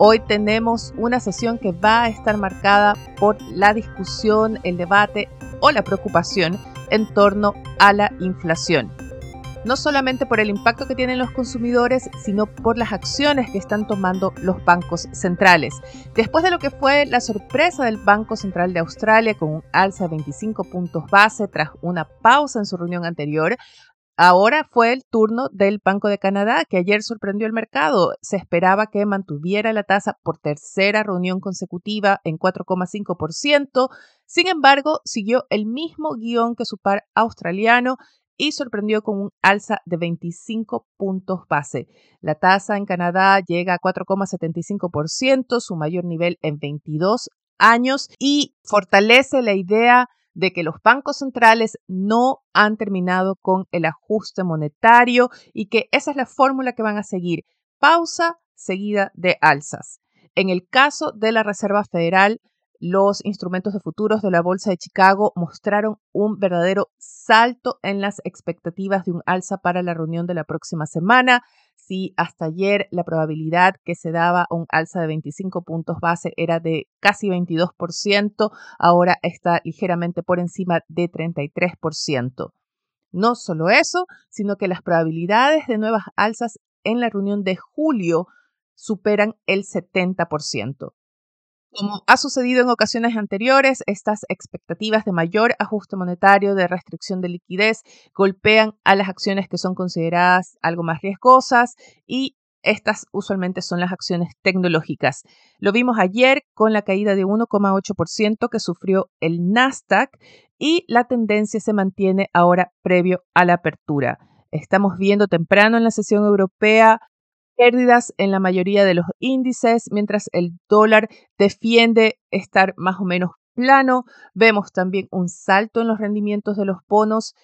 Hoy tenemos una sesión que va a estar marcada por la discusión, el debate o la preocupación en torno a la inflación. No solamente por el impacto que tienen los consumidores, sino por las acciones que están tomando los bancos centrales. Después de lo que fue la sorpresa del Banco Central de Australia con un alza de 25 puntos base tras una pausa en su reunión anterior, Ahora fue el turno del Banco de Canadá, que ayer sorprendió el mercado. Se esperaba que mantuviera la tasa por tercera reunión consecutiva en 4,5%. Sin embargo, siguió el mismo guion que su par australiano y sorprendió con un alza de 25 puntos base. La tasa en Canadá llega a 4,75%, su mayor nivel en 22 años, y fortalece la idea de que los bancos centrales no han terminado con el ajuste monetario y que esa es la fórmula que van a seguir. Pausa seguida de alzas. En el caso de la Reserva Federal, los instrumentos de futuros de la Bolsa de Chicago mostraron un verdadero salto en las expectativas de un alza para la reunión de la próxima semana si hasta ayer la probabilidad que se daba un alza de 25 puntos base era de casi 22%, ahora está ligeramente por encima de 33%. No solo eso, sino que las probabilidades de nuevas alzas en la reunión de julio superan el 70%. Como ha sucedido en ocasiones anteriores, estas expectativas de mayor ajuste monetario, de restricción de liquidez, golpean a las acciones que son consideradas algo más riesgosas y estas usualmente son las acciones tecnológicas. Lo vimos ayer con la caída de 1,8% que sufrió el Nasdaq y la tendencia se mantiene ahora previo a la apertura. Estamos viendo temprano en la sesión europea pérdidas en la mayoría de los índices, mientras el dólar defiende estar más o menos plano. Vemos también un salto en los rendimientos de los bonos.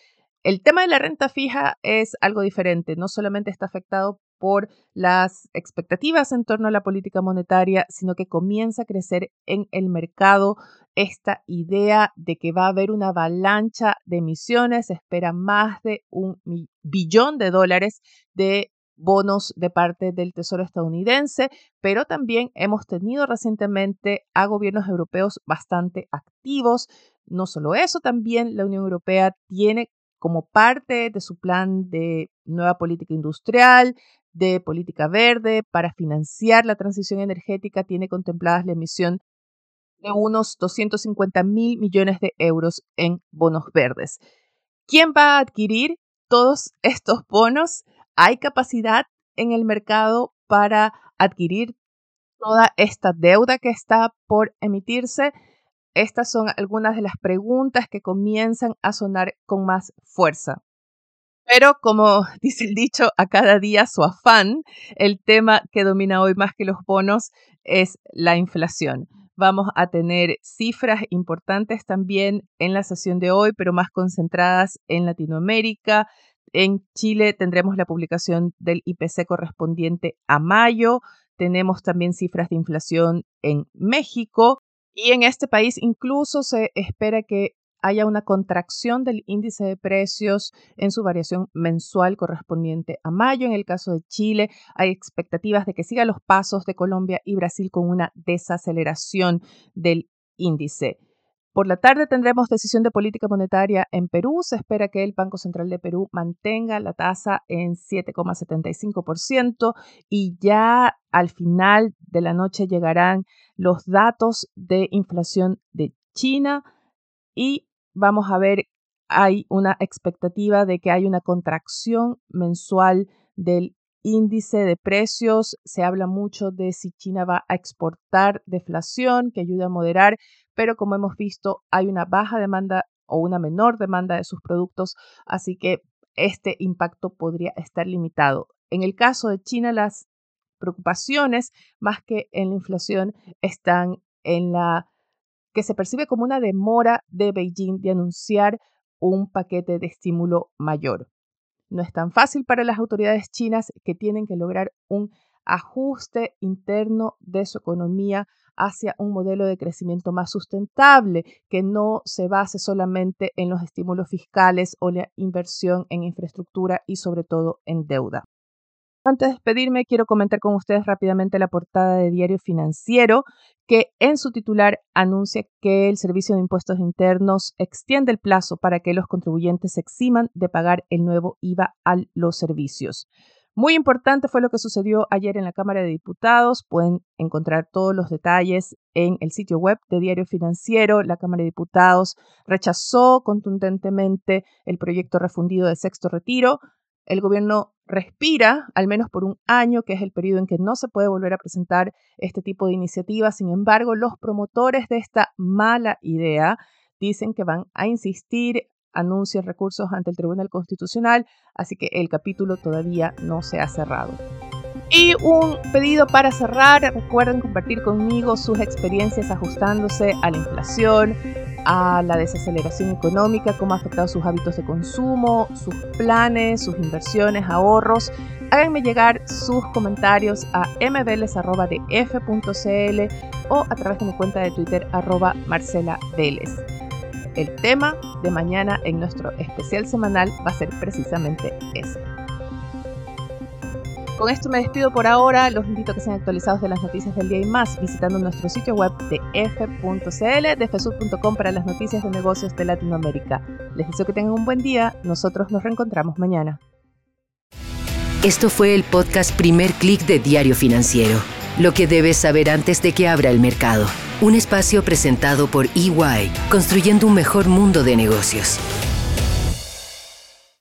El tema de la renta fija es algo diferente, no solamente está afectado por las expectativas en torno a la política monetaria, sino que comienza a crecer en el mercado esta idea de que va a haber una avalancha de emisiones, se espera más de un billón de dólares de bonos de parte del Tesoro estadounidense, pero también hemos tenido recientemente a gobiernos europeos bastante activos. No solo eso, también la Unión Europea tiene como parte de su plan de nueva política industrial, de política verde, para financiar la transición energética, tiene contempladas la emisión de unos 250 mil millones de euros en bonos verdes. ¿Quién va a adquirir todos estos bonos? ¿Hay capacidad en el mercado para adquirir toda esta deuda que está por emitirse? Estas son algunas de las preguntas que comienzan a sonar con más fuerza. Pero como dice el dicho, a cada día su afán, el tema que domina hoy más que los bonos es la inflación. Vamos a tener cifras importantes también en la sesión de hoy, pero más concentradas en Latinoamérica, en Chile tendremos la publicación del IPC correspondiente a mayo. Tenemos también cifras de inflación en México. Y en este país incluso se espera que haya una contracción del índice de precios en su variación mensual correspondiente a mayo. En el caso de Chile, hay expectativas de que siga los pasos de Colombia y Brasil con una desaceleración del índice. Por la tarde tendremos decisión de política monetaria en Perú. Se espera que el Banco Central de Perú mantenga la tasa en 7,75% y ya al final de la noche llegarán los datos de inflación de China y vamos a ver, hay una expectativa de que hay una contracción mensual del índice de precios. Se habla mucho de si China va a exportar deflación que ayuda a moderar pero como hemos visto hay una baja demanda o una menor demanda de sus productos, así que este impacto podría estar limitado. En el caso de China, las preocupaciones, más que en la inflación, están en la que se percibe como una demora de Beijing de anunciar un paquete de estímulo mayor. No es tan fácil para las autoridades chinas que tienen que lograr un ajuste interno de su economía hacia un modelo de crecimiento más sustentable, que no se base solamente en los estímulos fiscales o la inversión en infraestructura y sobre todo en deuda. Antes de despedirme, quiero comentar con ustedes rápidamente la portada de Diario Financiero, que en su titular anuncia que el Servicio de Impuestos Internos extiende el plazo para que los contribuyentes se eximan de pagar el nuevo IVA a los servicios. Muy importante fue lo que sucedió ayer en la Cámara de Diputados. Pueden encontrar todos los detalles en el sitio web de Diario Financiero. La Cámara de Diputados rechazó contundentemente el proyecto refundido de sexto retiro. El gobierno respira, al menos por un año, que es el periodo en que no se puede volver a presentar este tipo de iniciativas. Sin embargo, los promotores de esta mala idea dicen que van a insistir, anuncian recursos ante el Tribunal Constitucional, así que el capítulo todavía no se ha cerrado. Y un pedido para cerrar, recuerden compartir conmigo sus experiencias ajustándose a la inflación, a la desaceleración económica, cómo ha afectado sus hábitos de consumo, sus planes, sus inversiones, ahorros. Háganme llegar sus comentarios a mveles.df.cl o a través de mi cuenta de Twitter arroba Marcela El tema de mañana en nuestro especial semanal va a ser precisamente ese. Con esto me despido por ahora. Los invito a que sean actualizados de las noticias del día y más visitando nuestro sitio web de f.cl, de fesud.com para las noticias de negocios de Latinoamérica. Les deseo que tengan un buen día. Nosotros nos reencontramos mañana. Esto fue el podcast Primer Click de Diario Financiero. Lo que debes saber antes de que abra el mercado. Un espacio presentado por EY, construyendo un mejor mundo de negocios.